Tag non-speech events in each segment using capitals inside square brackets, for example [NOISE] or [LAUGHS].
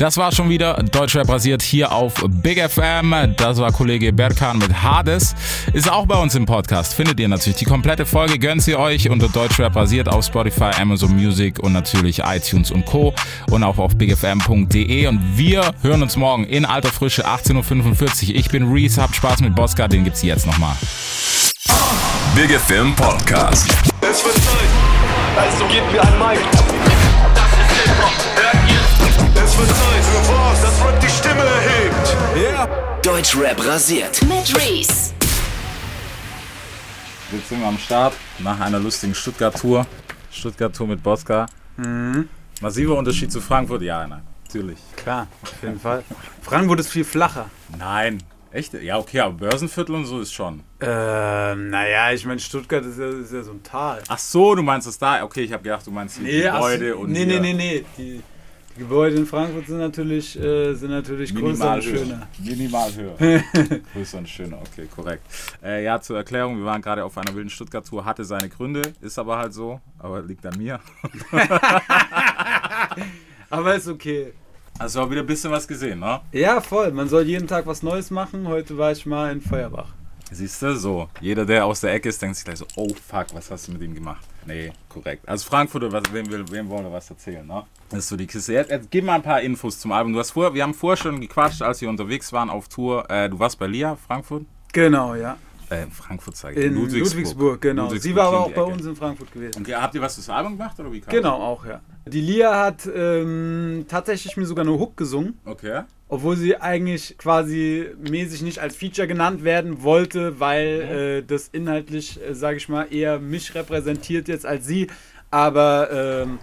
Das war schon wieder Deutschrap basiert hier auf Big FM. Das war Kollege Berkan mit Hades. Ist auch bei uns im Podcast. Findet ihr natürlich die komplette Folge. Gönnt sie euch unter Deutschrap basiert auf Spotify, Amazon Music und natürlich iTunes und Co. Und auch auf bigfm.de. Und wir hören uns morgen in alter Frische 18.45 Uhr. Ich bin Reese, habt Spaß mit Bosca. Den gibt's jetzt nochmal. Big FM Podcast. Es wird Zeit. Also gebt mir ein Mic. Wird Zeit für was, das Rap die Stimme erhebt. Ja. Deutschrap rasiert. Mit Reese. Jetzt sind wir am Start nach einer lustigen Stuttgart-Tour. Stuttgart-Tour mit Bosca. Massiver Unterschied zu Frankfurt? Ja, nein, natürlich. Klar, auf jeden Fall. Frankfurt ist viel flacher. Nein. Echt? Ja, okay, aber Börsenviertel und so ist schon. Ähm, naja, ich meine, Stuttgart ist ja, ist ja so ein Tal. Ach so, du meinst das da? Okay, ich habe gedacht, du meinst die so, Gebäude und Nee, nee, hier nee, nee. Die, die Gebäude in Frankfurt sind natürlich, äh, sind natürlich größer Minimal und höher. schöner. Minimal höher. [LAUGHS] Größer und schöner, okay, korrekt. Äh, ja, zur Erklärung, wir waren gerade auf einer wilden Stuttgart-Tour, hatte seine Gründe, ist aber halt so, aber liegt an mir. [LAUGHS] Aber ist okay. Also auch wieder ein bisschen was gesehen, ne? Ja, voll. Man soll jeden Tag was Neues machen. Heute war ich mal in Feuerbach. Siehst du, so. Jeder, der aus der Ecke ist, denkt sich gleich so, oh fuck, was hast du mit ihm gemacht? Nee, korrekt. Also Frankfurt, was, wem, wem wollen wir was erzählen, ne? Das ist so die Kiste. Jetzt, jetzt gib mal ein paar Infos zum Album. Du hast vor, wir haben vorher schon gequatscht, als wir unterwegs waren auf Tour. Äh, du warst bei Lia, Frankfurt? Genau, ja. Äh, Frankfurt sage ich. In Ludwigsburg, genau. Sie Ludwigsburg, war aber auch bei uns in Frankfurt gewesen. Und habt ihr was fürs Album gemacht oder wie kam Genau, auch, ja. Die Lia hat ähm, tatsächlich mir sogar eine Hook gesungen. Okay. Obwohl sie eigentlich quasi mäßig nicht als Feature genannt werden wollte, weil äh, das inhaltlich, äh, sage ich mal, eher mich repräsentiert jetzt als sie. Aber ähm,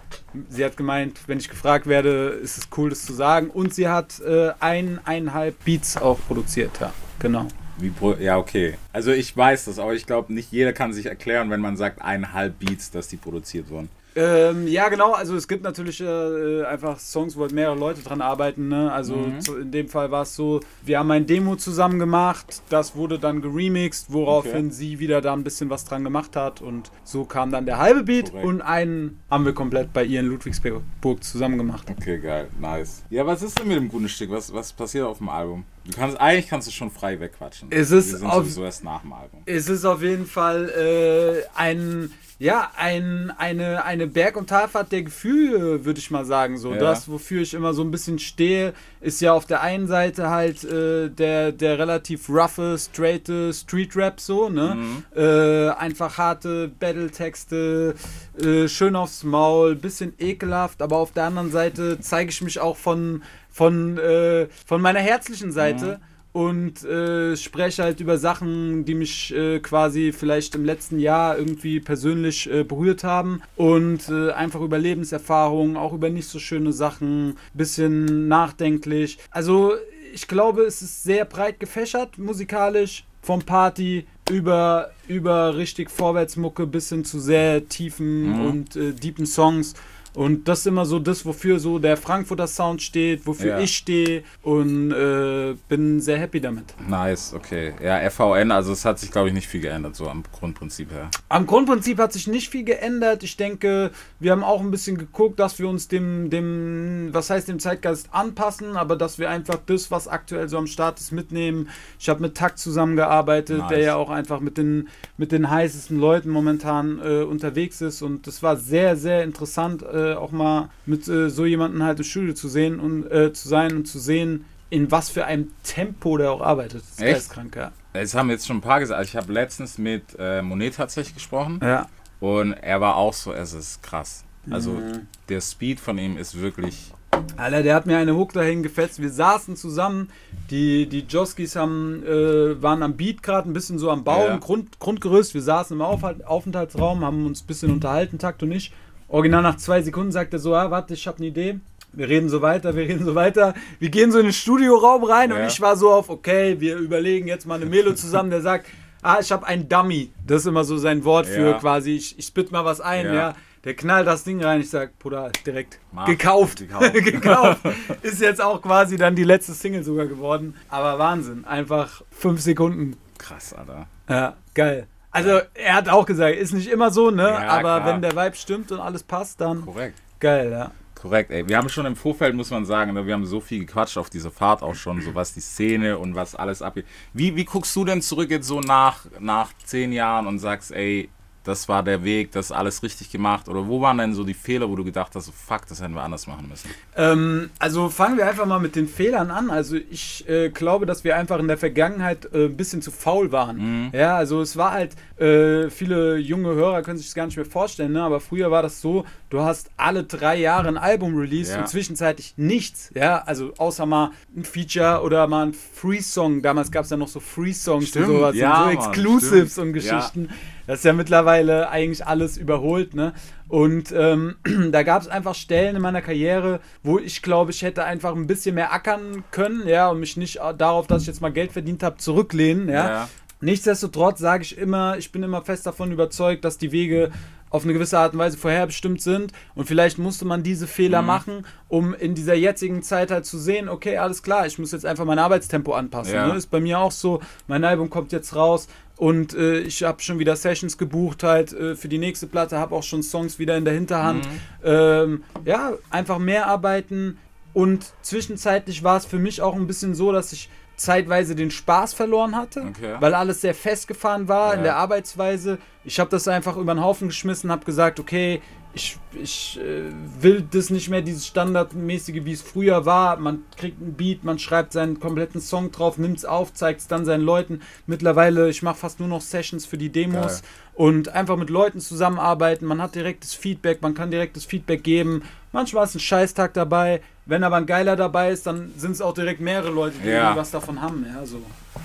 sie hat gemeint, wenn ich gefragt werde, ist es cool, das zu sagen. Und sie hat äh, ein, eineinhalb Beats auch produziert, ja. Genau. Wie ja, okay. Also ich weiß das, aber ich glaube, nicht jeder kann sich erklären, wenn man sagt, eineinhalb Beats, dass die produziert wurden. Ähm, ja, genau. Also es gibt natürlich äh, einfach Songs, wo halt mehrere Leute dran arbeiten. Ne? Also zu, in dem Fall war es so, wir haben ein Demo zusammen gemacht, das wurde dann geremixed, woraufhin Okay. sie wieder da ein bisschen was dran gemacht hat und so kam dann der halbe Beat Korrekt. und einen haben wir komplett bei ihr in Ludwigsburg zusammen gemacht. Okay, geil, nice. Ja, was ist denn mit dem guten Stück? Was, was passiert auf dem Album? Du kannst, eigentlich kannst du schon frei wegquatschen. Es ist Wir sind auf- sowieso erst nach dem Album. Es ist auf jeden Fall äh, ein, ja, ein, eine, eine Berg- und Talfahrt der Gefühle, würde ich mal sagen. So. Ja. Das, wofür ich immer so ein bisschen stehe, ist ja auf der einen Seite halt äh, der, der relativ roughe, straighte Street-Rap so, ne? Äh, einfach harte Battle-Texte, äh, schön aufs Maul, bisschen ekelhaft, aber auf der anderen Seite zeige ich mich auch von, von, äh, von meiner herzlichen Seite und äh, spreche halt über Sachen, die mich äh, quasi vielleicht im letzten Jahr irgendwie persönlich äh, berührt haben und äh, einfach über Lebenserfahrungen, auch über nicht so schöne Sachen, bisschen nachdenklich. Also ich glaube, es ist sehr breit gefächert musikalisch, vom Party über, über richtig Vorwärtsmucke bis hin zu sehr tiefen und äh, deepen Songs. Und das ist immer so das, wofür so der Frankfurter Sound steht, wofür Ja. ich stehe und äh, bin sehr happy damit. Nice, okay. Ja, FVN, also es hat sich, glaube ich, nicht viel geändert, so am Grundprinzip her. Am Grundprinzip hat sich nicht viel geändert. Ich denke, wir haben auch ein bisschen geguckt, dass wir uns dem, dem, was heißt dem Zeitgeist anpassen, aber dass wir einfach das, was aktuell so am Start ist, mitnehmen. Ich habe mit Takt zusammengearbeitet, Nice. der ja auch einfach mit den, mit den heißesten Leuten momentan äh, unterwegs ist und das war sehr, sehr interessant, äh, auch mal mit äh, so jemandem halt im Studio zu sehen und äh, zu sein und zu sehen, in was für einem Tempo der auch arbeitet. Das ist Echt? geistkrank, ja. Es haben jetzt schon ein paar gesagt. Also ich habe letztens mit äh, Monet tatsächlich gesprochen Ja. und er war auch so, es ist krass. Also Mhm. der Speed von ihm ist wirklich. Alter, der hat mir eine Hook dahin gefetzt. Wir saßen zusammen. Die, die Joskis haben, äh, waren am Beat gerade ein bisschen so am Bauen, Ja. Grund, Grundgerüst. Wir saßen im Aufhalt, Aufenthaltsraum, haben uns ein bisschen unterhalten, Takt und ich. Original nach zwei Sekunden sagt er so, ah, warte, ich habe eine Idee. Wir reden so weiter, wir reden so weiter. Wir gehen so in den Studioraum rein und Ja. ich war so auf, okay, wir überlegen jetzt mal eine Melo zusammen, der sagt, ah, ich habe einen Dummy. Das ist immer so sein Wort für Ja. quasi, ich, ich spit mal was ein, Ja. ja. Der knallt das Ding rein, ich sag, Bruder, direkt Mark. gekauft. Gekauft. [LAUGHS] gekauft. Ist jetzt auch quasi dann die letzte Single sogar geworden. Aber Wahnsinn, einfach fünf Sekunden. Krass, Alter. Ja, geil. Also er hat auch gesagt, ist nicht immer so, ne? Ja, Aber klar. wenn der Vibe stimmt und alles passt, dann Korrekt. geil, ja. Korrekt, ey. Wir haben schon im Vorfeld, muss man sagen, ne, wir haben so viel gequatscht auf diese Fahrt auch schon, so was die Szene und was alles abgeht. Wie, wie guckst du denn zurück jetzt so nach, nach zehn Jahren und sagst, ey, das war der Weg, das alles richtig gemacht? Oder wo waren denn so die Fehler, wo du gedacht hast, fuck, das hätten wir anders machen müssen? Ähm, also fangen wir einfach mal mit den Fehlern an. Also ich äh, glaube, dass wir einfach in der Vergangenheit äh, ein bisschen zu faul waren. Ja, also es war halt, äh, viele junge Hörer können sich das gar nicht mehr vorstellen, ne? aber früher war das so, du hast alle drei Jahre ein Album released Ja. und zwischenzeitlich nichts. Ja, also außer mal ein Feature oder mal ein Free-Song. Damals gab es ja noch so Free-Songs und sowas ja, und so Mann, Exclusives stimmt. und Geschichten. Das ist ja mittlerweile eigentlich alles überholt, ne? Und ähm, [CLEARS THROAT] da gab es einfach Stellen in meiner Karriere, wo ich glaube, ich hätte einfach ein bisschen mehr ackern können, ja, und mich nicht darauf, dass ich jetzt mal Geld verdient habe, zurücklehnen, ja. Ja. Nichtsdestotrotz sage ich immer, ich bin immer fest davon überzeugt, dass die Wege auf eine gewisse Art und Weise vorherbestimmt sind und vielleicht musste man diese Fehler machen, um in dieser jetzigen Zeit halt zu sehen, okay, alles klar, ich muss jetzt einfach mein Arbeitstempo anpassen. Ja. Ne? Ist bei mir auch so, mein Album kommt jetzt raus und äh, ich habe schon wieder Sessions gebucht halt äh, für die nächste Platte, habe auch schon Songs wieder in der Hinterhand. Ähm, ja, einfach mehr arbeiten und zwischenzeitlich war es für mich auch ein bisschen so, dass ich zeitweise den Spaß verloren hatte, Okay. weil alles sehr festgefahren war in Ja. der Arbeitsweise. Ich habe das einfach über den Haufen geschmissen, habe gesagt, okay, ich, ich äh, will das nicht mehr, dieses Standardmäßige, wie es früher war. Man kriegt einen Beat, man schreibt seinen kompletten Song drauf, nimmt es auf, zeigt es dann seinen Leuten. Mittlerweile, ich mache fast nur noch Sessions für die Demos Geil. und einfach mit Leuten zusammenarbeiten. Man hat direktes Feedback, man kann direktes Feedback geben. Manchmal ist ein Scheißtag dabei. Wenn aber ein geiler dabei ist, dann sind es auch direkt mehrere Leute, die Ja. was davon haben. Ja, so.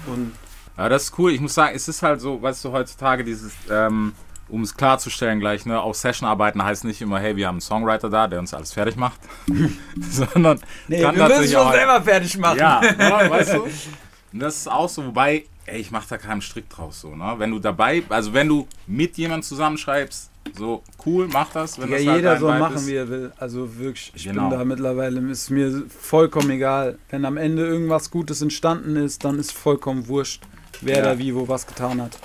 Und Ja, das ist cool. Ich muss sagen, es ist halt so, weißt du, heutzutage dieses, ähm, um es klarzustellen gleich, ne, auch Session-Arbeiten heißt nicht immer, hey, wir haben einen Songwriter da, der uns alles fertig macht, [LAUGHS] sondern nee, kann wir müssen schon selber fertig machen. Ja, ja, [LAUGHS] weißt du? Und das ist auch so, wobei, ey, ich mach da keinen Strick draus so, ne? Wenn du dabei, also wenn du mit jemandem zusammenschreibst, so cool, mach das, wenn Ja, das halt jeder soll machen, ist. wie er will. Also wirklich, ich Genau. bin da mittlerweile, ist mir vollkommen egal. Wenn am Ende irgendwas Gutes entstanden ist, dann ist vollkommen wurscht, wer Ja. da wie wo was getan hat.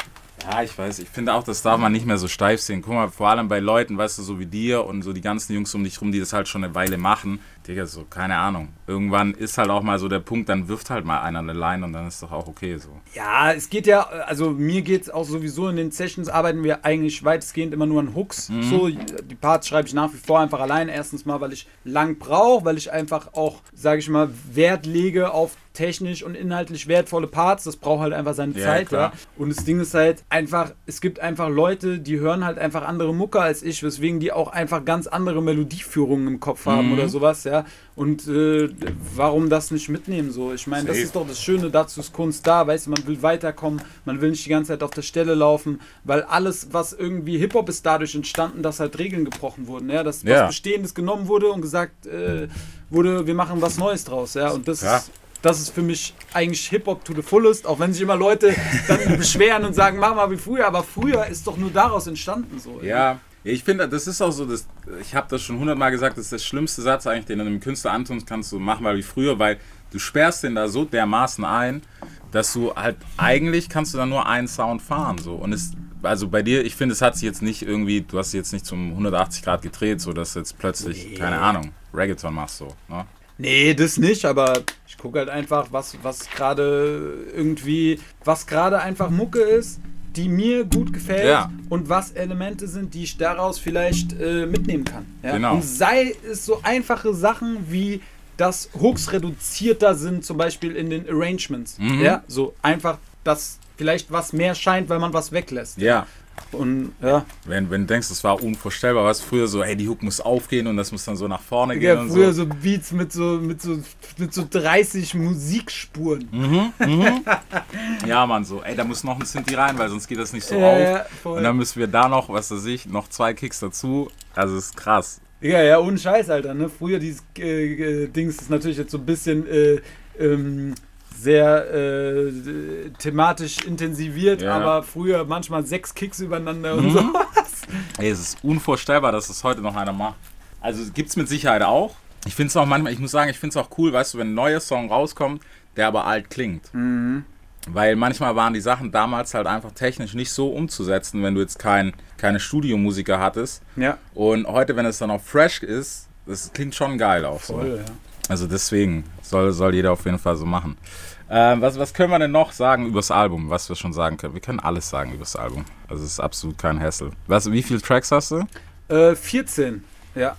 Ja, ich weiß, ich finde auch, das darf man nicht mehr so steif sehen. Guck mal, vor allem bei Leuten, weißt du, so wie dir und so die ganzen Jungs um dich rum, die das halt schon eine Weile machen. Digga, so, keine Ahnung. Irgendwann ist halt auch mal so der Punkt, dann wirft halt mal einer eine Line und dann ist doch auch okay so. Ja, es geht ja, also mir geht es auch sowieso in den Sessions, arbeiten wir eigentlich weitestgehend immer nur an Hooks. Mhm. So, die Parts schreibe ich nach wie vor einfach allein. Erstens mal, weil ich lang brauche, weil ich einfach auch, sage ich mal, Wert lege auf technisch und inhaltlich wertvolle Parts. Das braucht halt einfach seine Ja, Zeit, klar. ja. Und das Ding ist halt einfach, es gibt einfach Leute, die hören halt einfach andere Mucke als ich, weswegen die auch einfach ganz andere Melodieführungen im Kopf Mhm. haben oder sowas, ja. Und äh, warum das nicht mitnehmen so? Ich meine, das ist doch das Schöne, dazu ist Kunst da, weißt du, man will weiterkommen, man will nicht die ganze Zeit auf der Stelle laufen, weil alles, was irgendwie Hip-Hop ist dadurch entstanden, dass halt Regeln gebrochen wurden, ja, dass Ja. was Bestehendes genommen wurde und gesagt äh, wurde, wir machen was Neues draus, ja, und das Ja. ist das ist für mich eigentlich Hip-Hop to the fullest, auch wenn sich immer Leute dann [LAUGHS] beschweren und sagen, mach mal wie früher, aber früher ist doch nur daraus entstanden so. Ja, ich finde, das ist auch so, das, ich habe das schon hundertmal gesagt, das ist der schlimmste Satz eigentlich, den du einem Künstler antun kannst, so mach mal wie früher, weil du sperrst den da so dermaßen ein, dass du halt, eigentlich kannst du da nur einen Sound fahren, so. Und es, also bei dir, ich finde, es hat sich jetzt nicht irgendwie, du hast jetzt nicht zum 180 Grad gedreht, so dass jetzt plötzlich, keine Ahnung, Reggaeton machst, so, ne? Nee, das nicht, aber ich gucke halt einfach, was, was gerade irgendwie, was gerade einfach Mucke ist, die mir gut gefällt Ja. und was Elemente sind, die ich daraus vielleicht äh, mitnehmen kann. Ja? Genau. Und sei es so einfache Sachen wie dass Hooks reduzierter sind, zum Beispiel in den Arrangements. Mhm. Ja, so einfach, dass vielleicht was mehr scheint, weil man was weglässt. Ja. Und ja, Wenn, wenn du denkst, das war unvorstellbar, was früher so, hey, die Hook muss aufgehen und das muss dann so nach vorne gehen ja früher so. so Beats mit so, mit so, mit so 30 Musikspuren. [LAUGHS] Ja, Mann, so, ey, da muss noch ein Sinti rein, weil sonst geht das nicht so Ja, auf. ja, und dann müssen wir da noch, was weiß ich, noch zwei Kicks dazu. Also, das ist krass. Ja, ja, ohne Scheiß, Alter. Ne? Früher dieses äh, äh, Dings ist natürlich jetzt so ein bisschen äh, ähm, sehr äh, thematisch intensiviert, Ja. aber früher manchmal sechs Kicks übereinander und sowas. Ey, es ist unvorstellbar, dass das heute noch einer macht. Also, gibt es mit Sicherheit auch. Ich finde es auch manchmal, ich muss sagen, ich finde es auch cool, weißt du, wenn ein neuer Song rauskommt, der aber alt klingt. Weil manchmal waren die Sachen damals halt einfach technisch nicht so umzusetzen, wenn du jetzt kein, keine Studiomusiker hattest. Ja. Und heute, wenn es dann auch fresh ist, das klingt schon geil auch so. Voll, ja. Also deswegen soll, soll jeder auf jeden Fall so machen. Ähm, was, was können wir denn noch sagen übers Album, was wir schon sagen können? Wir können alles sagen übers Album. Also es ist absolut kein Hassel. Was, wie viele Tracks hast du? Äh, 14, ja.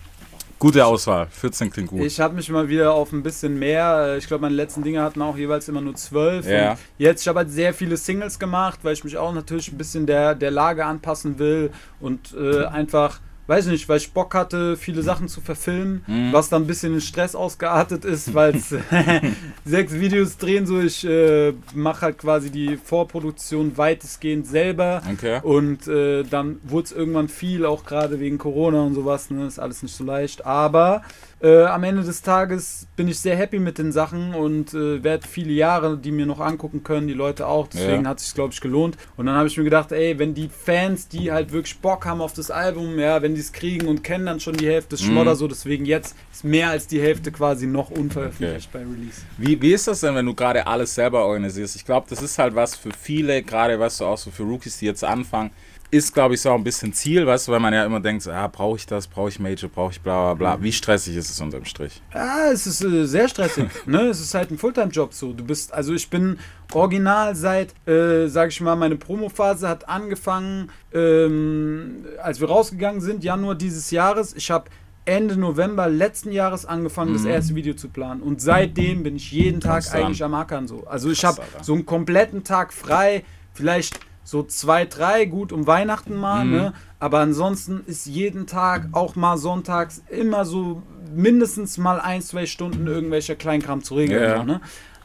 Gute Auswahl. 14 klingt gut. Ich habe mich mal wieder auf ein bisschen mehr. äh, Ich glaube, meine letzten Dinge hatten auch jeweils immer nur zwölf. Ja. Und Jetzt, ich habe halt sehr viele Singles gemacht, weil ich mich auch natürlich ein bisschen der, der Lage anpassen will und äh, einfach, weiß nicht, weil ich Bock hatte, viele Sachen zu verfilmen, Mhm. was dann ein bisschen in Stress ausgeartet ist, weil es [LAUGHS] [LAUGHS] sechs Videos drehen, so ich äh, mache halt quasi die Vorproduktion weitestgehend selber. Okay. Und äh, dann wurde es irgendwann viel, auch gerade wegen Corona und sowas, ne? Ist alles nicht so leicht. Aber äh, am Ende des Tages bin ich sehr happy mit den Sachen und äh, werde viele Jahre die mir noch angucken können, die Leute auch. Deswegen Ja. hat sich glaube ich, gelohnt. Und dann habe ich mir gedacht, ey, wenn die Fans, die halt wirklich Bock haben auf das Album, ja, wenn die es kriegen und kennen dann schon die Hälfte des Mhm. Schmodder so, deswegen jetzt ist mehr als die Hälfte quasi noch unveröffentlicht bei Release. Wie, wie ist das denn, wenn du gerade alles selber organisierst? Ich glaube, das ist halt was für viele, gerade weißt du, auch so für Rookies, die jetzt anfangen, ist, glaube ich, so ein bisschen Ziel, weißt du, weil man ja immer denkt, so, ah, brauche ich das, brauche ich Major, brauche ich bla bla bla. Wie stressig ist es unterm Strich? Ja, es ist äh, sehr stressig. [LAUGHS] ne? Es ist halt ein Fulltime-Job so. Du bist, also ich bin original seit, äh, sag ich mal, meine Promophase hat angefangen, ähm, als wir rausgegangen sind, Januar dieses Jahres. Ich habe Ende November letzten Jahres angefangen, das erste Video zu planen. Und seitdem bin ich jeden Tag eigentlich am Ackern so. Also ich habe so einen kompletten Tag frei, vielleicht so zwei, drei, gut um Weihnachten mal, Mhm. ne? Aber ansonsten ist jeden Tag, auch mal sonntags, immer so mindestens mal ein, zwei Stunden irgendwelcher Kleinkram zu regeln. Ja. Ne?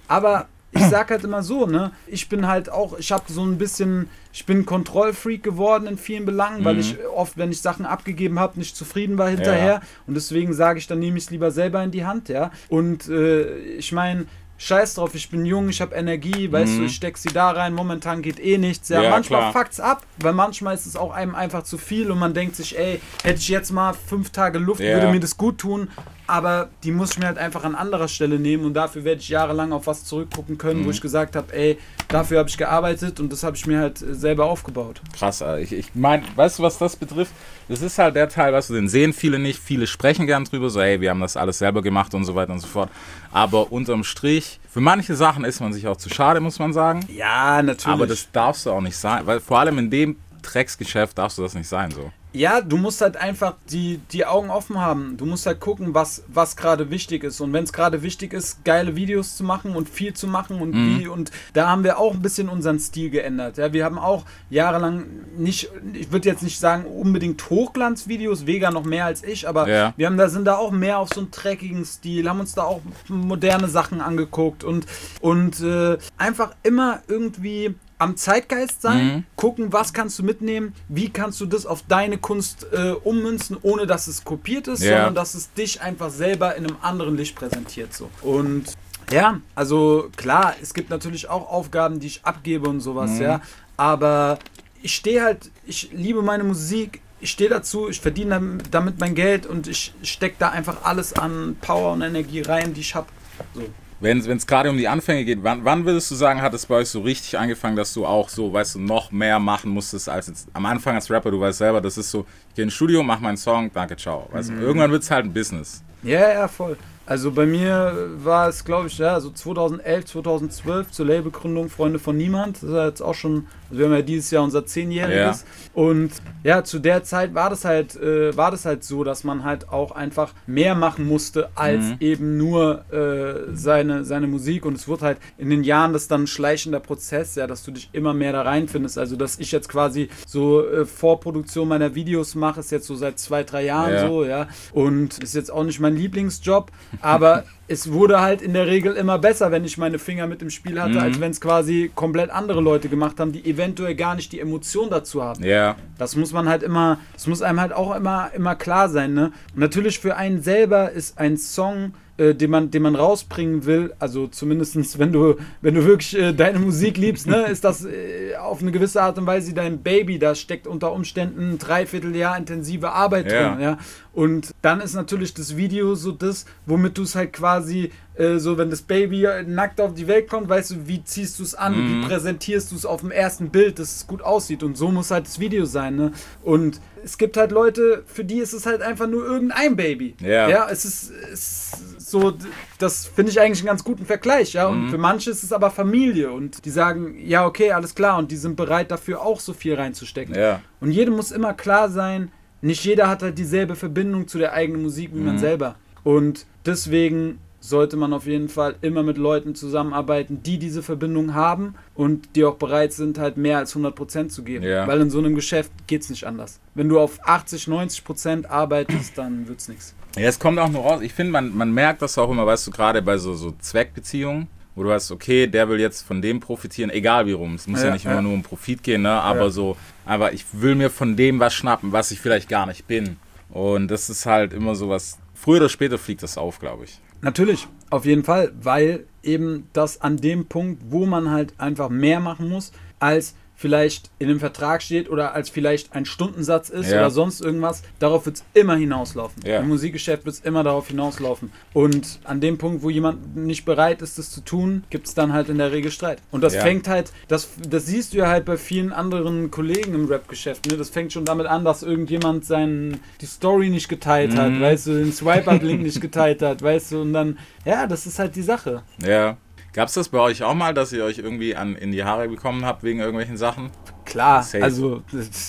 Aber ich sag halt immer so, ne? Ich bin halt auch, ich habe so ein bisschen, ich bin Kontrollfreak geworden in vielen Belangen, weil Mhm. ich oft, wenn ich Sachen abgegeben habe, nicht zufrieden war hinterher. Ja. Und deswegen sage ich, dann nehme ich es lieber selber in die Hand, ja. Und äh, ich meine, Scheiß drauf, ich bin jung, ich habe Energie, weißt du, ich steck sie da rein, momentan geht eh nichts. Ja, Mhm. Ja, manchmal klar. fuckt's ab, weil manchmal ist es auch einem einfach zu viel und man denkt sich, ey, hätte ich jetzt mal fünf Tage Luft, Ja. würde mir das gut tun, aber die muss ich mir halt einfach an anderer Stelle nehmen und dafür werde ich jahrelang auf was zurückgucken können, Mhm. wo ich gesagt habe, ey, dafür habe ich gearbeitet und das habe ich mir halt äh, selber aufgebaut. Krass, Alter. ich, ich meine, weißt du, was das betrifft? Das ist halt der Teil, weißt du, den sehen viele nicht. Viele sprechen gern drüber, so, hey, wir haben das alles selber gemacht und so weiter und so fort. Aber unterm Strich, für manche Sachen ist man sich auch zu schade, muss man sagen. Ja, natürlich. Aber das darfst du auch nicht sein, weil vor allem in dem Drecksgeschäft darfst du das nicht sein, so. Ja, du musst halt einfach die, die Augen offen haben. Du musst halt gucken, was, was gerade wichtig ist. Und wenn es gerade wichtig ist, geile Videos zu machen und viel zu machen und Mhm. wie. Und da haben wir auch ein bisschen unseren Stil geändert. Ja, wir haben auch jahrelang nicht, ich würde jetzt nicht sagen unbedingt Hochglanzvideos, Vega noch mehr als ich, aber Ja. wir haben da sind da auch mehr auf so einen dreckigen Stil, haben uns da auch moderne Sachen angeguckt und, und äh, einfach immer irgendwie am Zeitgeist sein, Mhm. gucken, was kannst du mitnehmen, wie kannst du das auf deine Kunst äh, ummünzen, ohne dass es kopiert ist, Ja. sondern dass es dich einfach selber in einem anderen Licht präsentiert. So. Und ja, also klar, es gibt natürlich auch Aufgaben, die ich abgebe und sowas, Mhm. ja. Aber ich stehe halt, ich liebe meine Musik, ich stehe dazu, ich verdiene dam- damit mein Geld und ich stecke da einfach alles an Power und Energie rein, die ich habe. So. Wenn es gerade um die Anfänge geht, wann, wann würdest du sagen, hat es bei euch so richtig angefangen, dass du auch so, weißt du, noch mehr machen musstest als jetzt am Anfang als Rapper? Du weißt selber, das ist so, ich gehe ins Studio, mach meinen Song, danke, ciao. Weißt du, irgendwann wird es halt ein Business. Ja, ja, voll. Also bei mir war es, glaube ich, ja, so 2011, 2012 zur Labelgründung Freunde von Niemand. Das ist ja jetzt auch schon, also wir haben ja dieses Jahr unser Zehnjähriges. Und ja, zu der Zeit war das halt, äh, war das halt so, dass man halt auch einfach mehr machen musste als eben nur äh, seine, seine Musik. Und es wird halt in den Jahren das dann ein schleichender Prozess, ja, dass du dich immer mehr da reinfindest. Also dass ich jetzt quasi so äh, Vorproduktion meiner Videos mache, ist jetzt so seit zwei, drei Jahren Ja. so, ja. Und ist jetzt auch nicht mein Lieblingsjob, aber es wurde halt in der Regel immer besser, wenn ich meine Finger mit im Spiel hatte, als wenn es quasi komplett andere Leute gemacht haben, die eventuell gar nicht die Emotion dazu haben. Ja, Das muss man halt immer, das muss einem halt auch immer, immer klar sein, ne? Und natürlich für einen selber ist ein Song, äh, den man, den man rausbringen will, also zumindestens wenn du, wenn du wirklich äh, deine Musik liebst, ne, ist das äh, auf eine gewisse Art und Weise dein Baby, da steckt unter Umständen ein Dreivierteljahr intensive Arbeit Ja. drin, ja. Und dann ist natürlich das Video so das, womit du es halt quasi äh, so wenn das Baby nackt auf die Welt kommt, weißt du, wie ziehst du es an, Mhm. wie präsentierst du es auf dem ersten Bild, dass es gut aussieht und so muss halt das Video sein, ne? Und es gibt halt Leute, für die ist es halt einfach nur irgendein Baby. Ja. Ja, es ist, es ist so, das finde ich eigentlich einen ganz guten Vergleich, ja. Mhm. Und für manche ist es aber Familie und die sagen, ja, okay, alles klar, und die sind bereit dafür auch so viel reinzustecken. Ja. Und jedem muss immer klar sein, nicht jeder hat halt dieselbe Verbindung zu der eigenen Musik wie Mhm. man selber. Und deswegen sollte man auf jeden Fall immer mit Leuten zusammenarbeiten, die diese Verbindung haben und die auch bereit sind, halt mehr als 100% zu geben. Ja. Weil in so einem Geschäft geht es nicht anders. Wenn du auf 80, 90% arbeitest, dann wird es nichts. Ja, es kommt auch nur raus. Ich finde, man, man merkt das auch immer, weißt du, gerade bei so, so Zweckbeziehungen, wo du weißt, okay, der will jetzt von dem profitieren, egal wie rum. Es muss ja, Ja, nicht ja. immer nur um Profit gehen, ne? aber Ja. so, aber ich will mir von dem was schnappen, was ich vielleicht gar nicht bin. Und das ist halt immer so was, früher oder später fliegt das auf, glaube ich. Natürlich, auf jeden Fall, weil eben das an dem Punkt, wo man halt einfach mehr machen muss, als vielleicht in dem Vertrag steht oder als vielleicht ein Stundensatz ist Ja. oder sonst irgendwas, darauf wird es immer hinauslaufen. Ja. Im Musikgeschäft wird es immer darauf hinauslaufen. Und an dem Punkt, wo jemand nicht bereit ist, das zu tun, gibt es dann halt in der Regel Streit. Und das Ja. fängt halt, das, das siehst du ja halt bei vielen anderen Kollegen im Rap-Geschäft. Ne? Das fängt schon damit an, dass irgendjemand seinen, die Story nicht geteilt Mhm. hat, weißt du, den Swipe-Up-Link nicht geteilt hat, weißt du, und dann, ja, das ist halt die Sache. Ja. Gab es das bei euch auch mal, dass ihr euch irgendwie an, in die Haare bekommen habt wegen irgendwelchen Sachen? Klar, Safe. also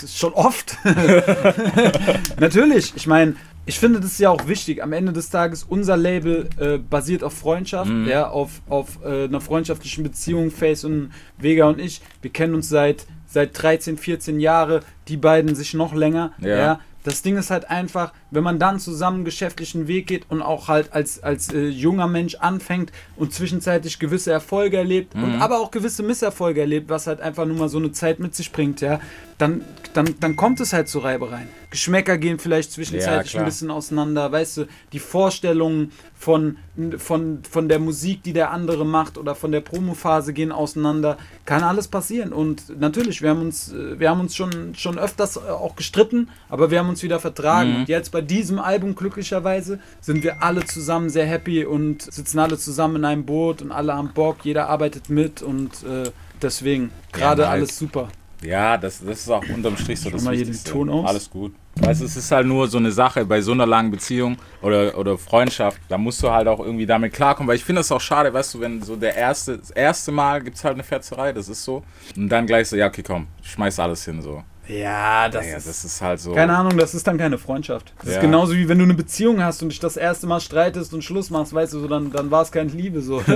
schon oft. [LAUGHS] Natürlich, ich meine, ich finde das ist ja auch wichtig. Am Ende des Tages, unser Label äh, basiert auf Freundschaft, Mhm. ja, auf, auf äh, einer freundschaftlichen Beziehung, Face und Vega und ich. Wir kennen uns seit, seit 13, 14 Jahre, die beiden sich noch länger. Ja. Ja. Das Ding ist halt einfach, wenn man dann zusammen geschäftlichen Weg geht und auch halt als, als äh, junger Mensch anfängt und zwischenzeitlich gewisse Erfolge erlebt Mhm. und aber auch gewisse Misserfolge erlebt, was halt einfach nur mal so eine Zeit mit sich bringt, ja, dann, dann, dann kommt es halt zu Reibereien. Geschmäcker gehen vielleicht zwischenzeitlich klar. ein bisschen auseinander, weißt du, die Vorstellungen von, von, von der Musik, die der andere macht oder von der Promophase gehen auseinander. Kann alles passieren. Und natürlich, wir haben uns, äh, wir haben uns schon, schon öfters äh, auch gestritten, aber wir haben uns wieder vertragen. Und jetzt bei diesem Album glücklicherweise sind wir alle zusammen sehr happy und sitzen alle zusammen in einem Boot und alle haben Bock, jeder arbeitet mit und äh, deswegen gerade nice. alles super. Ja, das, das ist auch unterm Strich so das mal hier den. Ton aus. Alles gut. Weißt du, es ist halt nur so eine Sache bei so einer langen Beziehung oder, oder Freundschaft, da musst du halt auch irgendwie damit klarkommen, weil ich finde es auch schade, weißt du, wenn so der erste, das erste Mal gibt es halt eine Fetzerei, das ist so, und dann gleich so, ja, okay, komm, schmeiß alles hin, so. Ja, das Ja, ist. das ist halt so. Keine Ahnung, das ist dann keine Freundschaft. Das Ja. ist genauso wie wenn du eine Beziehung hast und dich das erste Mal streitest und Schluss machst, weißt du, so, dann, dann war es keine Liebe so. [LAUGHS]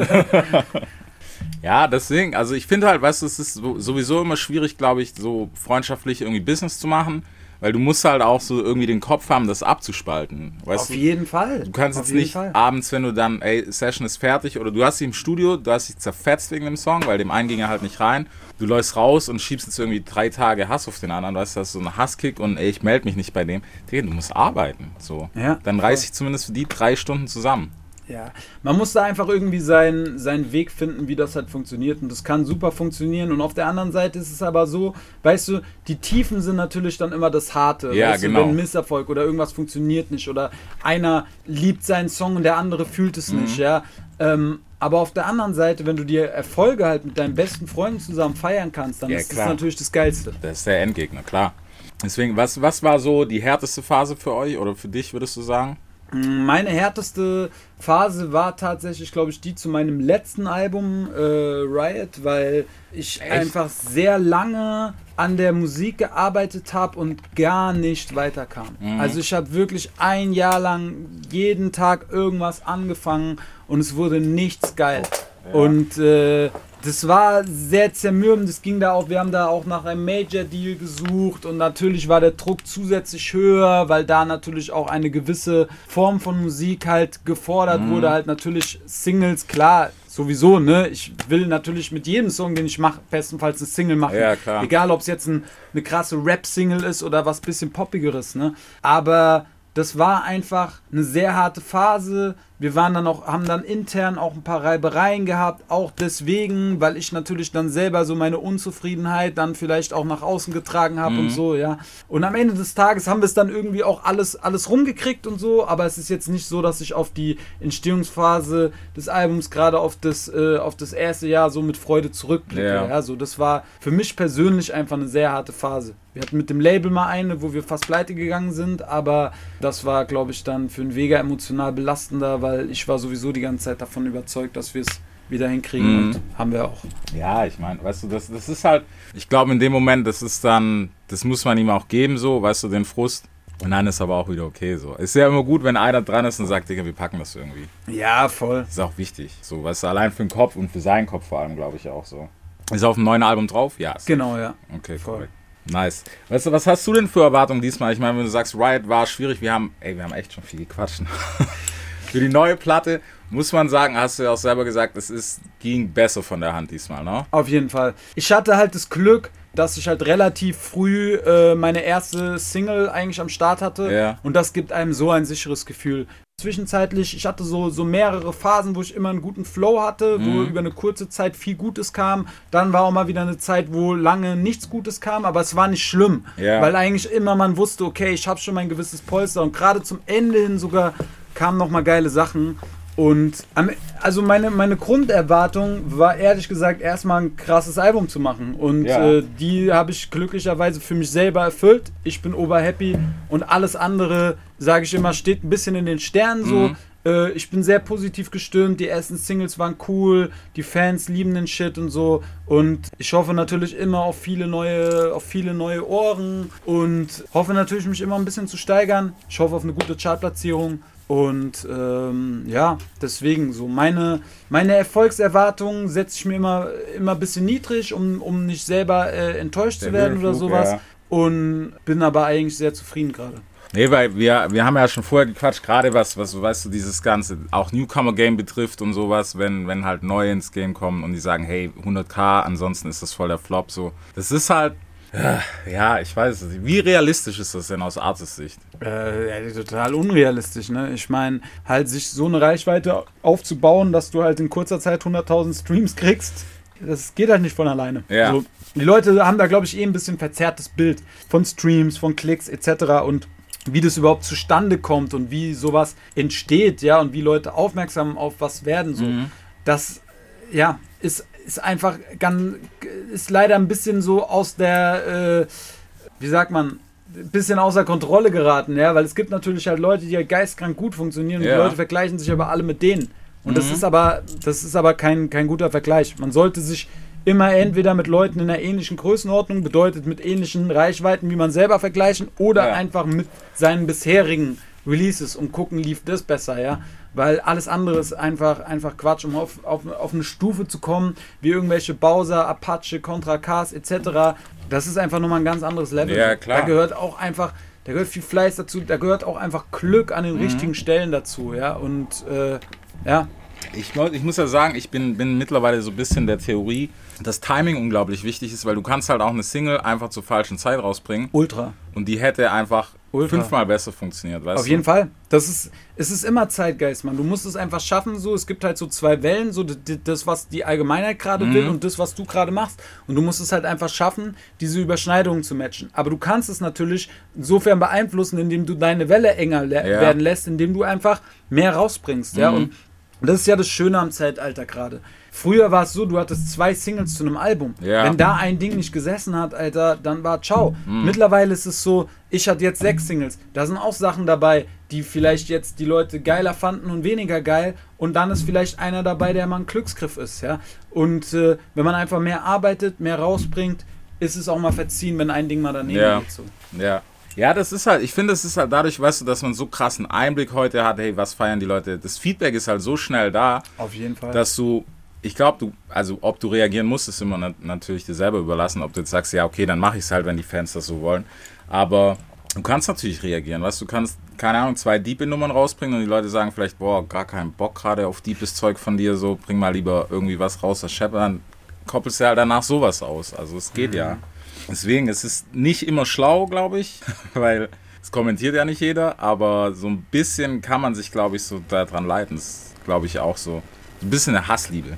Ja, deswegen, also ich finde halt, weißt du, es ist so- sowieso immer schwierig, glaube ich, so freundschaftlich irgendwie Business zu machen, weil du musst halt auch so irgendwie den Kopf haben, das abzuspalten. Weißt Auf du? jeden Fall. Du kannst Auf jetzt nicht Fall. abends, wenn du dann, ey, Session ist fertig oder du hast sie im Studio, du hast dich zerfetzt wegen dem Song, weil dem einen ging er halt nicht rein. Du läufst raus und schiebst jetzt irgendwie drei Tage Hass auf den anderen, weißt du, hast so einen Hasskick und ey, ich melde mich nicht bei dem. Digga, du musst arbeiten, so. Ja, dann reiß ich zumindest für die drei Stunden zusammen. Ja, man muss da einfach irgendwie seinen, seinen Weg finden, wie das halt funktioniert. Und das kann super funktionieren. Und auf der anderen Seite ist es aber so, weißt du, die Tiefen sind natürlich dann immer das Harte. Ja, weißt genau. Du, wenn ein Misserfolg oder irgendwas funktioniert nicht oder einer liebt seinen Song und der andere fühlt es Mhm. nicht, ja. Ähm, aber auf der anderen Seite, wenn du dir Erfolge halt mit deinen besten Freunden zusammen feiern kannst, dann Ja, ist das klar. natürlich das Geilste. Das ist der Endgegner, klar. Deswegen, was, was war so die härteste Phase für euch oder für dich, würdest du sagen? Meine härteste Phase war tatsächlich, glaube ich, die zu meinem letzten Album äh, Riot, weil ich Echt? einfach sehr lange an der Musik gearbeitet habe und gar nicht weiterkam. Also ich habe wirklich ein Jahr lang jeden Tag irgendwas angefangen und es wurde nichts geil. Und äh, das war sehr zermürbend. Es ging da auch, wir haben da auch nach einem Major Deal gesucht und natürlich war der Druck zusätzlich höher, weil da natürlich auch eine gewisse Form von Musik halt gefordert wurde. Halt natürlich Singles, klar, sowieso, ne? Ich will natürlich mit jedem Song, den ich mache, bestenfalls eine Single machen. Ja, klar. Egal, ob es jetzt ein, eine krasse Rap-Single ist oder was bisschen poppigeres, ne? Aber das war einfach eine sehr harte Phase, Wir waren dann auch, haben dann intern auch ein paar Reibereien gehabt, auch deswegen, weil ich natürlich dann selber so meine Unzufriedenheit dann vielleicht auch nach außen getragen habe und so, ja. Und am Ende des Tages haben wir es dann irgendwie auch alles, alles rumgekriegt und so, aber es ist jetzt nicht so, dass ich auf die Entstehungsphase des Albums, gerade auf das, äh, auf das erste Jahr so mit Freude zurückblicke. Ja. Ja. so das war für mich persönlich einfach eine sehr harte Phase. Wir hatten mit dem Label mal eine, wo wir fast pleite gegangen sind, aber das war, glaube ich, dann für einen Vega emotional belastender, weil ich war sowieso die ganze Zeit davon überzeugt, dass wir es wieder hinkriegen Mhm. und haben wir auch. Ja, ich meine, weißt du, das, das ist halt, ich glaube in dem Moment, das ist dann, das muss man ihm auch geben, so, weißt du, den Frust. Und dann ist aber auch wieder okay, so. Ist ja immer gut, wenn einer dran ist und sagt, Digga, wir packen das irgendwie. Ja, voll. Ist auch wichtig, so, weißt du, allein für den Kopf und für seinen Kopf vor allem, glaube ich auch so. Ist auf dem neuen Album drauf? Ja. Ist Genau, ja. Okay, Voll. korrekt. Nice. Weißt du, was hast du denn für Erwartungen diesmal? Ich meine, wenn du sagst, Riot war schwierig, wir haben, ey, wir haben echt schon viel gequatscht. [LAUGHS] für die neue Platte muss man sagen, hast du ja auch selber gesagt, es ist, ging besser von der Hand diesmal, ne? Auf jeden Fall. Ich hatte halt das Glück, dass ich halt relativ früh äh, meine erste Single eigentlich am Start hatte. Ja. Und das gibt einem so ein sicheres Gefühl. Zwischenzeitlich, ich hatte so, so mehrere Phasen, wo ich immer einen guten Flow hatte, wo Mhm. über eine kurze Zeit viel Gutes kam. Dann war auch mal wieder eine Zeit, wo lange nichts Gutes kam, aber es war nicht schlimm. Ja. Weil eigentlich immer man wusste, okay, ich habe schon mein gewisses Polster und gerade zum Ende hin sogar kamen noch mal geile Sachen. Und am, also meine, meine Grunderwartung war ehrlich gesagt erstmal ein krasses Album zu machen. Und Ja. äh, die habe ich glücklicherweise für mich selber erfüllt. Ich bin oberhappy und alles andere, sage ich immer, steht ein bisschen in den Sternen so. Mhm. Äh, ich bin sehr positiv gestimmt. Die ersten Singles waren cool. Die Fans lieben den Shit und so. Und ich hoffe natürlich immer auf viele neue, auf viele neue Ohren und hoffe natürlich mich immer ein bisschen zu steigern. Ich hoffe auf eine gute Chartplatzierung. Und ähm, ja, deswegen so meine, meine Erfolgserwartungen setze ich mir immer, immer ein bisschen niedrig, um, um nicht selber äh, enttäuscht Der zu werden oder sowas. ja. Und bin aber eigentlich sehr zufrieden gerade. Nee, weil wir, wir haben ja schon vorher gequatscht, gerade was, was, weißt du, dieses Ganze, auch Newcomer-Game betrifft und sowas, wenn, wenn halt neue ins Game kommen und die sagen, hey, 100k, ansonsten ist das voll der Flop, so. Das ist halt, ja, ich weiß es nicht. Wie realistisch ist das denn aus Artist-Sicht? Äh, ja, total unrealistisch, ne? Ich meine, halt sich so eine Reichweite aufzubauen, dass du halt in kurzer Zeit 100.000 Streams kriegst, das geht halt nicht von alleine. Ja. So, die Leute haben da, glaube ich, eh ein bisschen verzerrtes Bild von Streams, von Klicks etc. und wie das überhaupt zustande kommt und wie sowas entsteht, ja, und wie Leute aufmerksam auf was werden, so. Das, ja, ist, ist einfach ganz, ist leider ein bisschen so aus der, äh, wie sagt man, ein bisschen außer Kontrolle geraten, ja, weil es gibt natürlich halt Leute, die halt geistkrank gut funktionieren und Ja. die Leute vergleichen sich aber alle mit denen. Und das ist aber, das ist aber kein, kein guter Vergleich. Man sollte sich immer entweder mit Leuten in einer ähnlichen Größenordnung, bedeutet mit ähnlichen Reichweiten wie man selber vergleichen, oder Ja. einfach mit seinen bisherigen Releases und gucken, lief das besser, ja. Weil alles andere ist einfach, einfach Quatsch, um auf, auf, auf eine Stufe zu kommen, wie irgendwelche Bowser, Apache, Contra Cars etc. Das ist einfach nochmal ein ganz anderes Level. Ja, klar. Da gehört auch einfach, da gehört viel Fleiß dazu, da gehört auch einfach Glück an den Mhm. richtigen Stellen dazu, ja. Und äh, ja, Ich, ich muss ja sagen, ich bin, bin mittlerweile so ein bisschen der Theorie, dass Timing unglaublich wichtig ist, weil du kannst halt auch eine Single einfach zur falschen Zeit rausbringen ultra. und die hätte einfach Ultra. fünfmal besser funktioniert, weißt Auf du? jeden Fall. Das ist, es ist immer Zeitgeist, Mann. Du musst es einfach schaffen, so. Es gibt halt so zwei Wellen, so das, was die Allgemeinheit gerade Mhm. will und das, was du gerade machst. Und du musst es halt einfach schaffen, diese Überschneidungen zu matchen. Aber du kannst es natürlich insofern beeinflussen, indem du deine Welle enger Ja. werden lässt, indem du einfach mehr rausbringst, ja. Mhm. Und das ist ja das Schöne am Zeitalter gerade. Früher war es so, du hattest zwei Singles zu einem Album. Ja. Wenn da ein Ding nicht gesessen hat, Alter, dann war ciao. Mhm. Mittlerweile ist es so, ich hatte jetzt sechs Singles. Da sind auch Sachen dabei, die vielleicht jetzt die Leute geiler fanden und weniger geil. Und dann ist vielleicht einer dabei, der mal ein Glücksgriff ist, ja. Und äh, wenn man einfach mehr arbeitet, mehr rausbringt, ist es auch mal verziehen, wenn ein Ding mal daneben Ja. geht. So. Ja. Ja, das ist halt, ich finde, es ist halt dadurch, weißt du, dass man so krassen Einblick heute hat, hey, was feiern die Leute? Das Feedback ist halt so schnell da, Auf jeden Fall. dass du, ich glaube, du, also ob du reagieren musst, ist immer nat natürlich dir selber überlassen, ob du jetzt sagst, ja, okay, dann mache ich es halt, wenn die Fans das so wollen. Aber du kannst natürlich reagieren, weißt du, du kannst, keine Ahnung, zwei Diepe-Nummern rausbringen und die Leute sagen vielleicht, boah, gar keinen Bock gerade auf diepes Zeug von dir, so, bring mal lieber irgendwie was raus, das scheppert, dann koppelst halt danach sowas aus. Also es geht ja. Deswegen, es ist nicht immer schlau, glaube ich, [LAUGHS] weil Das kommentiert ja nicht jeder, aber so ein bisschen kann man sich, glaube ich, so daran leiten. Das ist, glaube ich, auch so. Ein bisschen eine Hassliebe.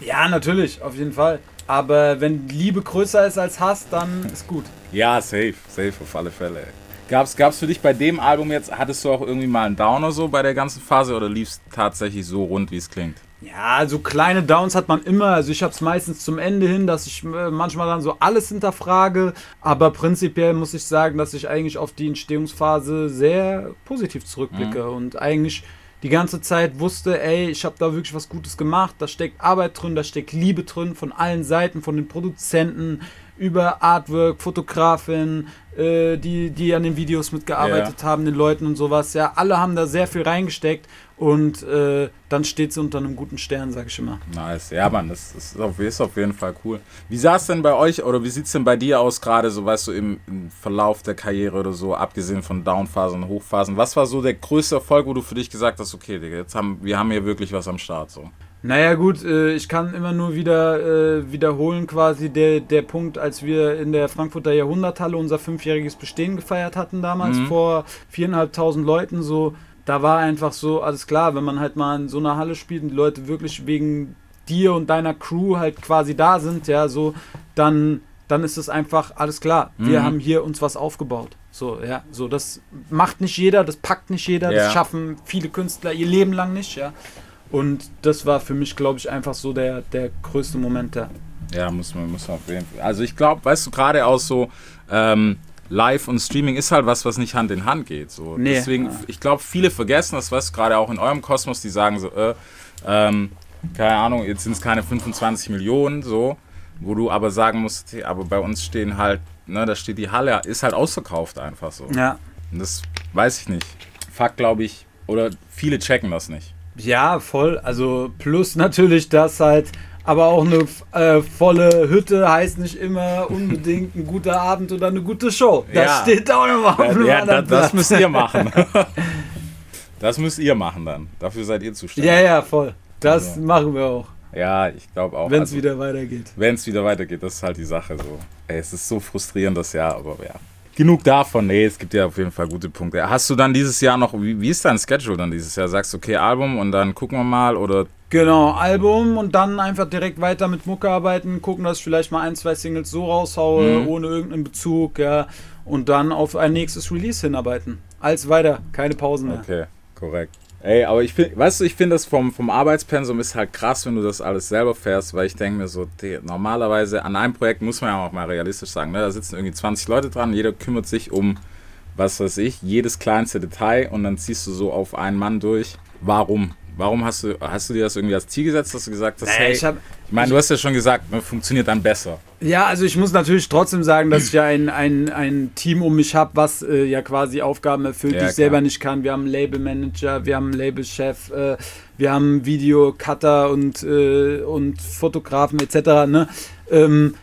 Ja, natürlich, auf jeden Fall. Aber wenn Liebe größer ist als Hass, dann ist gut. Ja, safe, safe auf alle Fälle. Gab's, gab's für dich bei dem Album jetzt, hattest du auch irgendwie mal einen Downer so bei der ganzen Phase oder lief es tatsächlich so rund, wie es klingt? Ja, also kleine Downs hat man immer. Also ich habe es meistens zum Ende hin, dass ich äh, manchmal dann so alles hinterfrage. Aber prinzipiell muss ich sagen, dass ich eigentlich auf die Entstehungsphase sehr positiv zurückblicke und eigentlich die ganze Zeit wusste, ey, ich habe da wirklich was Gutes gemacht. Da steckt Arbeit drin, da steckt Liebe drin von allen Seiten, von den Produzenten über Artwork, Fotografin, äh, die, die an den Videos mitgearbeitet haben, den Leuten und sowas. Ja, alle haben da sehr viel reingesteckt und äh, dann steht sie unter einem guten Stern, sag ich immer. Nice. Ja, Mann, das ist auf, ist auf jeden Fall cool. Wie sah es denn bei euch oder wie sieht es denn bei dir aus, gerade so, weißt du, im, im Verlauf der Karriere oder so, abgesehen von Downphasen und Hochphasen? Was war so der größte Erfolg, wo du für dich gesagt hast, okay, Digga, jetzt haben wir haben hier wirklich was am Start so? Naja gut, äh, ich kann immer nur wieder äh, wiederholen quasi der, der Punkt, als wir in der Frankfurter Jahrhunderthalle unser fünfjähriges Bestehen gefeiert hatten damals vor viereinhalbtausend Leuten so. Da war einfach so, alles klar, wenn man halt mal in so einer Halle spielt und die Leute wirklich wegen dir und deiner Crew halt quasi da sind, ja, so, dann, dann ist es einfach alles klar. Wir haben hier uns was aufgebaut. So, ja, so, das macht nicht jeder, das packt nicht jeder, Ja. das schaffen viele Künstler ihr Leben lang nicht, ja. Und das war für mich, glaube ich, einfach so der, der größte Moment da. Ja, muss man, muss man auf jeden Fall. Also ich glaube, weißt du, gerade auch so ähm, Live und Streaming ist halt was, was nicht Hand in Hand geht. So. Nee. Deswegen, ich glaube, viele vergessen das, was gerade auch in eurem Kosmos, die sagen so, äh, ähm, keine Ahnung, jetzt sind es keine 25 Millionen, so, wo du aber sagen musst, aber bei uns stehen halt, ne, da steht die Halle, ist halt ausverkauft einfach so. Ja. Und das weiß ich nicht. Fakt, glaube ich, oder viele checken das nicht. Ja, voll. Also plus natürlich, dass halt, aber auch eine äh, volle Hütte heißt nicht immer unbedingt ein guter Abend oder eine gute Show. Das Ja. steht auch nochmal auf einem Ja, da, anderen das müsst ihr machen. [LAUGHS] Das müsst ihr machen dann. Dafür seid ihr zuständig. Ja, ja, voll. Das Also. machen wir auch, Ja, ich glaube auch. wenn es also, wieder weitergeht. Wenn es wieder weitergeht, das ist halt die Sache so. Ey, es ist so frustrierend das Jahr, aber ja. Genug davon. Nee, es gibt ja auf jeden Fall gute Punkte. Hast du dann dieses Jahr noch, wie, wie ist dein Schedule dann dieses Jahr? Sagst du, okay, Album und dann gucken wir mal oder Genau, Album und dann einfach direkt weiter mit Mucke arbeiten, gucken, dass ich vielleicht mal ein, zwei Singles so raushaue, Mhm. ohne irgendeinen Bezug, ja. Und dann auf ein nächstes Release hinarbeiten. Als weiter, keine Pausen mehr. Okay, korrekt. Ey, aber ich finde, weißt du, ich finde das vom, vom Arbeitspensum ist halt krass, wenn du das alles selber fährst, weil ich denke mir so, die, normalerweise an einem Projekt muss man ja auch mal realistisch sagen, ne? da sitzen irgendwie 20 Leute dran, jeder kümmert sich um, was weiß ich, jedes kleinste Detail und dann ziehst du so auf einen Mann durch. Warum? Warum hast du, hast du dir das irgendwie als Ziel gesetzt, dass du gesagt hast, Naja, hey, ich hab- ich meine, du hast ja schon gesagt, ne, funktioniert dann besser. Ja, also ich muss natürlich trotzdem sagen, dass ich ja ein, ein, ein Team um mich habe, was äh, ja quasi Aufgaben erfüllt, Ja, die ich klar. selber nicht kann. Wir haben einen Labelmanager, wir haben einen Labelchef, äh, wir haben Videocutter und, äh, und Fotografen etc. Ne? Ähm,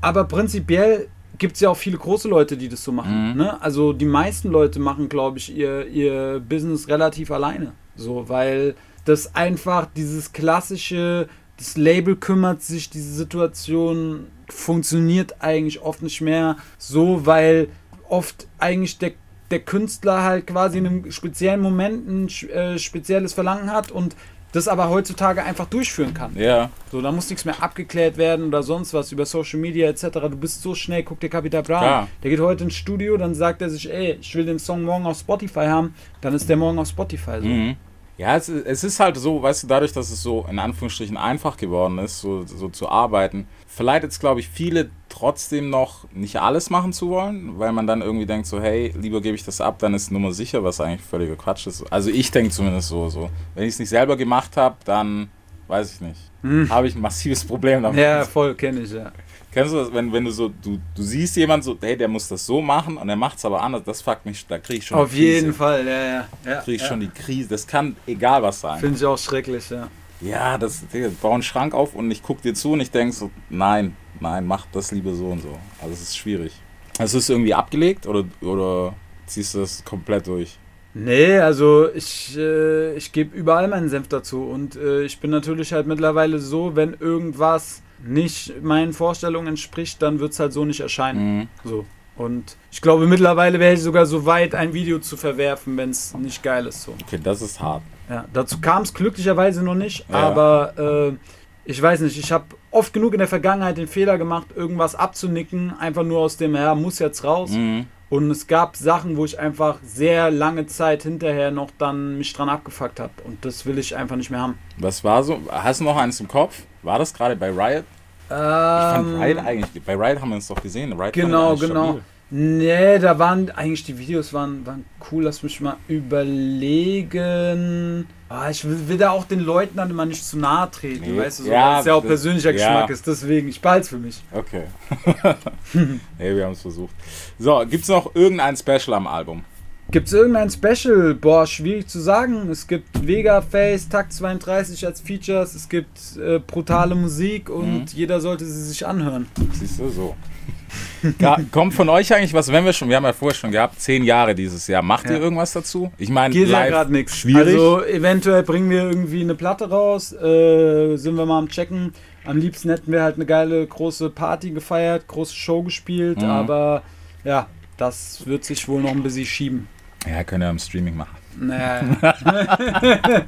aber prinzipiell gibt es ja auch viele große Leute, die das so machen. Ne? Also die meisten Leute machen, glaube ich, ihr, ihr Business relativ alleine. So, weil das einfach dieses klassische, das Label kümmert sich, diese Situation funktioniert eigentlich oft nicht mehr so, weil oft eigentlich der, der Künstler halt quasi in einem speziellen Moment ein äh, spezielles Verlangen hat und das aber heutzutage einfach durchführen kann. Ja, So, da muss nichts mehr abgeklärt werden oder sonst was über Social Media etc. Du bist so schnell, guck dir Capital Bra an. Der geht heute ins Studio, dann sagt er sich, ey, ich will den Song morgen auf Spotify haben, dann ist der morgen auf Spotify. So. Mhm. Ja, es, ist- es ist halt so, weißt du, dadurch, dass es so in Anführungsstrichen einfach geworden ist, so, so zu arbeiten, verleitet es, glaube ich, viele trotzdem noch nicht alles machen zu wollen, weil man dann irgendwie denkt so, hey, lieber gebe ich das ab, dann ist Nummer sicher, was eigentlich völliger Quatsch ist. Also ich denke zumindest so, so. Wenn ich es nicht selber gemacht habe, dann weiß ich nicht. Habe ich ein massives Problem damit. Hm. Ja, voll, kenne ich, ja. Kennst du das, wenn, wenn du so, du, du siehst jemanden so, hey, der muss das so machen und er macht es aber anders, das fuckt mich, da kriege ich schon Auf die Krise. jeden Fall, ja, ja. ja, kriege ich ja. schon die Krise. Das kann egal was sein. Finde ich auch schrecklich, ja. Ja, das, Digga, bau einen Schrank auf und ich guck dir zu und ich denk so, nein, nein, mach das lieber so und so. Also es ist schwierig. Hast du es irgendwie abgelegt oder, oder ziehst du das komplett durch? Nee, also ich, äh, ich gebe überall meinen Senf dazu und äh, ich bin natürlich halt mittlerweile so, wenn irgendwas nicht meinen Vorstellungen entspricht, dann wird es halt so nicht erscheinen. Mhm. So. Und ich glaube, mittlerweile wäre ich sogar so weit, ein Video zu verwerfen, wenn es nicht geil ist. So. Okay, das ist hart. Ja, dazu kam es glücklicherweise noch nicht, Ja. aber äh, ich weiß nicht, ich habe oft genug in der Vergangenheit den Fehler gemacht, irgendwas abzunicken, einfach nur aus dem, ja, muss jetzt raus. Mhm. Und es gab Sachen, wo ich einfach sehr lange Zeit hinterher noch dann mich dran abgefuckt habe. Und das will ich einfach nicht mehr haben. Was war so? Hast du noch eins im Kopf? War das gerade bei Riot? Ich fand Ähm, Riot eigentlich. Bei Riot haben wir uns doch gesehen. Riot Genau, genau. stabil. Nee, da waren eigentlich die Videos waren, waren cool. Lass mich mal überlegen. Ah, ich will, will da auch den Leuten dann immer nicht zu nahe treten, Nee, weißt du, so, ja, weil es ja auch das- persönlicher ja. Geschmack ist. Deswegen, ich behalte es für mich. Okay. [LAUGHS] nee, wir haben es versucht. So, gibt es noch irgendein Special am Album? Gibt es irgendein Special? Boah, schwierig zu sagen. Es gibt Vega Face, Takt 32 als Features, es gibt äh, brutale Musik und Mhm. jeder sollte sie sich anhören. Siehst du, so. Kommt von euch eigentlich was, wenn wir schon, wir haben ja vorher schon gehabt, zehn Jahre dieses Jahr. Macht Ja. ihr irgendwas dazu? Ich meine, Geht ja gerade nichts. schwierig. Also eventuell bringen wir irgendwie eine Platte raus, äh, sind wir mal am Checken. Am liebsten hätten wir halt eine geile große Party gefeiert, große Show gespielt, Mhm. aber ja, das wird sich wohl noch ein bisschen schieben. ja, könnt ihr im Streaming machen. Naja. [LAUGHS]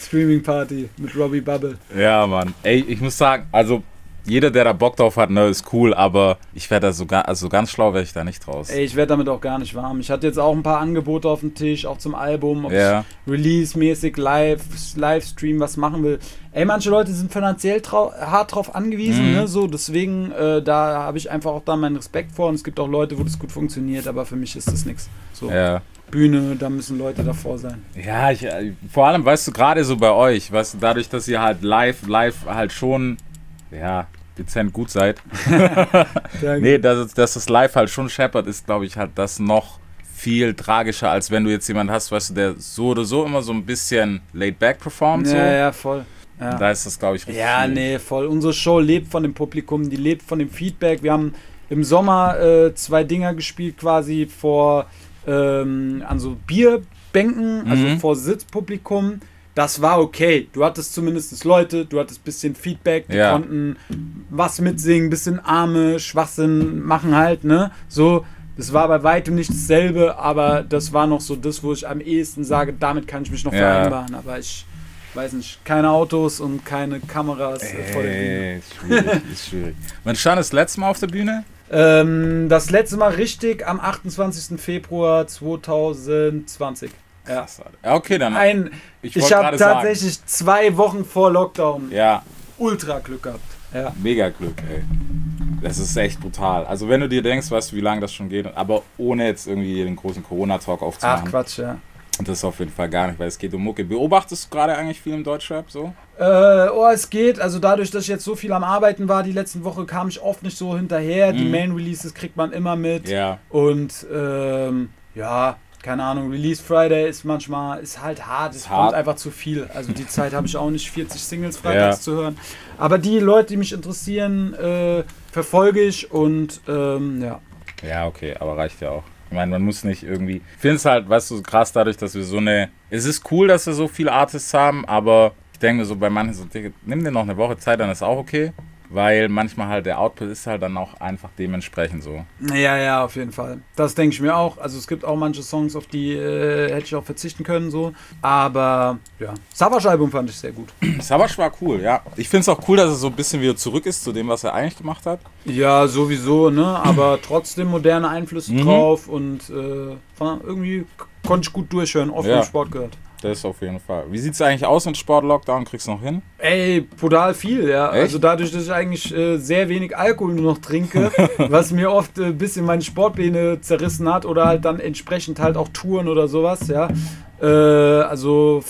Streaming Party mit Robbie Bubble. Ja, Mann. Ey, ich muss sagen, also jeder, der da Bock drauf hat, ne, ist cool, aber ich werde da so, ga- also ganz schlau wäre ich da nicht draus. Ey, ich werde damit auch gar nicht warm. Ich hatte jetzt auch ein paar Angebote auf dem Tisch, auch zum Album, ob Ja. ich Release-mäßig live, Livestream was machen will. Ey, manche Leute sind finanziell hart drauf angewiesen, Mhm. ne, so, deswegen, äh, da habe ich einfach auch da meinen Respekt vor und es gibt auch Leute, wo das gut funktioniert, aber für mich ist das nichts. So, Ja. Bühne, da müssen Leute davor sein. Ja, ich, äh, vor allem, weißt du, gerade so bei euch, weißt du, dadurch, dass ihr halt live, live halt schon, ja, dezent gut seid. [LAUGHS] nee, dass, dass das live halt schon scheppert, ist, glaube ich, halt das noch viel tragischer, als wenn du jetzt jemanden hast, weißt du, der so oder so immer so ein bisschen laid back performt. So. Ja, ja, voll. Ja. Da ist das, glaube ich, richtig Ja, schwierig. nee, voll. Unsere Show lebt von dem Publikum, die lebt von dem Feedback. Wir haben im Sommer äh, zwei Dinger gespielt, quasi vor ähm, an so Bierbänken, also Mhm. vor Sitzpublikum. Das war okay. Du hattest zumindest Leute, du hattest bisschen Feedback, die Ja. konnten was mitsingen, bisschen Arme, Schwachsinn machen halt, ne? So, das war bei weitem nicht dasselbe, aber das war noch so das, wo ich am ehesten sage, damit kann ich mich noch Ja. vereinbaren. Aber ich weiß nicht, keine Autos und keine Kameras äh, vor der Bühne. Ey, ist schwierig, ist schwierig. [LAUGHS] Wann stand das letzte Mal auf der Bühne? Ähm, das letzte Mal richtig am 28. Februar 2020. Ja. Ja, okay, dann. Ein, Ich ich habe gerade sagen. tatsächlich zwei Wochen vor Lockdown Ja, ultra Glück gehabt. Ja. mega Glück, ey. Das ist echt brutal. Also, wenn du dir denkst, weißt du, wie lange das schon geht, aber ohne jetzt irgendwie den großen Corona-Talk Ach aufzumachen. Quatsch, ja. Und das auf jeden Fall gar nicht, weil es geht um Mucke. Beobachtest du gerade eigentlich viel im Deutschrap so? Äh, oh, es geht. Also dadurch, dass ich jetzt so viel am Arbeiten war, die letzten Woche kam ich oft nicht so hinterher. Die Mhm. Main-Releases kriegt man immer mit. Ja. Und ähm, ja, keine Ahnung, Release Friday ist manchmal, ist halt hart, es Ist kommt hart. einfach zu viel. Also die Zeit habe ich auch nicht, 40 Singles freitags Ja. zu hören. Aber die Leute, die mich interessieren, äh, verfolge ich und ähm, ja. Ja, okay, aber reicht ja auch. Ich meine, man muss nicht irgendwie. Ich finde es halt, weißt du, krass dadurch, dass wir so eine. Es ist cool, dass wir so viele Artists haben, aber ich denke mir so bei manchen so, Digga, nimm dir noch eine Woche Zeit, dann ist auch okay. Weil manchmal halt der Output ist halt dann auch einfach dementsprechend so. Ja, ja, auf jeden Fall. Das denke ich mir auch. Also es gibt auch manche Songs, auf die äh, hätte ich auch verzichten können, so. Aber ja, Savage-Album fand ich sehr gut. [CLEARS THROAT] Savage war cool, ja. Ich finde es auch cool, dass er so ein bisschen wieder zurück ist zu dem, was er eigentlich gemacht hat. Ja, sowieso, ne? Aber [CLEARS THROAT] trotzdem moderne Einflüsse Mhm. drauf und äh, irgendwie konnte ich gut durchhören, oft Ja. im Sport gehört. Das auf jeden Fall. Wie sieht es eigentlich aus mit Sport-Lockdown? Kriegst du noch hin? Ey, brutal viel, ja. Echt? Also dadurch, dass ich eigentlich äh, sehr wenig Alkohol nur noch trinke, [LAUGHS] was mir oft äh, ein bisschen meine Sportpläne zerrissen hat oder halt dann entsprechend halt auch Touren oder sowas, ja. Äh, also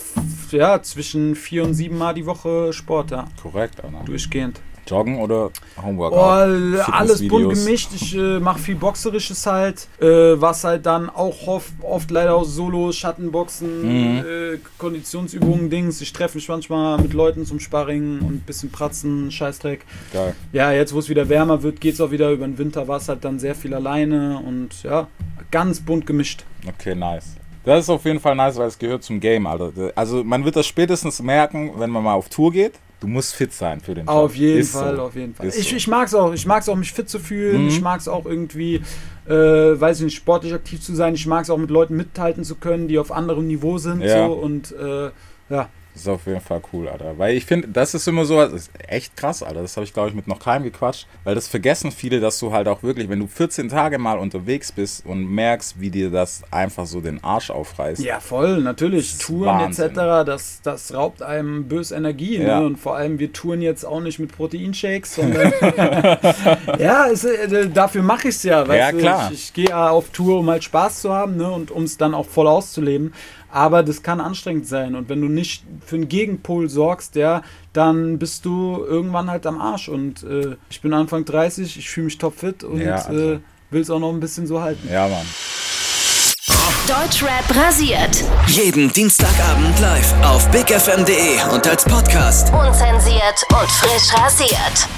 ja, zwischen vier und sieben Mal die Woche Sport, ja. Korrekt, Alter. Durchgehend. Joggen oder Homeworkout? Oh, alles bunt gemischt. Ich äh, mache viel Boxerisches halt, äh, was halt dann auch oft, oft leider aus Solo, Schattenboxen, Mhm. äh, Konditionsübungen, Dings. Ich treffe mich manchmal mit Leuten zum Sparring und ein bisschen Pratzen, Scheißdreck. Geil. Ja, jetzt wo es wieder wärmer wird, geht es auch wieder. Über den Winter war es halt dann sehr viel alleine und ja, ganz bunt gemischt. Okay, nice. Das ist auf jeden Fall nice, weil es gehört zum Game, Alter. Also man wird das spätestens merken, wenn man mal auf Tour geht. Du musst fit sein für den Job. Auf jeden Ist Fall, so. auf jeden Fall. Ist Ich, so. ich mag es auch. Ich mag es auch, mich fit zu fühlen. Mhm. Ich mag es auch irgendwie, äh, weiß ich nicht, sportlich aktiv zu sein. Ich mag es auch mit Leuten mithalten zu können, die auf anderem Niveau sind. Ja. So, und äh, ja, Das ist auf jeden Fall cool, Alter. Weil ich finde, das ist immer so, das ist echt krass, Alter. Das habe ich, glaube ich, mit noch keinem gequatscht. Weil das vergessen viele, dass du halt auch wirklich, wenn du 14 Tage mal unterwegs bist und merkst, wie dir das einfach so den Arsch aufreißt. ja, voll, natürlich. Touren etc., das, das raubt einem bös Energie. Ja. Ne? Und vor allem, wir touren jetzt auch nicht mit Proteinshakes, sondern [LAUGHS] ja, es, äh, dafür mache ich es ja. Ja, du? klar. Ich, ich gehe auf Tour, um halt Spaß zu haben ne? und um es dann auch voll auszuleben. Aber das kann anstrengend sein. Und wenn du nicht für einen Gegenpol sorgst, ja, dann bist du irgendwann halt am Arsch. Und äh, ich bin Anfang 30, ich fühle mich topfit und Ja, also. äh, will es auch noch ein bisschen so halten. Ja, Mann. Deutschrap rasiert. Jeden Dienstagabend live auf bigfm.de und als Podcast. Unzensiert und frisch rasiert.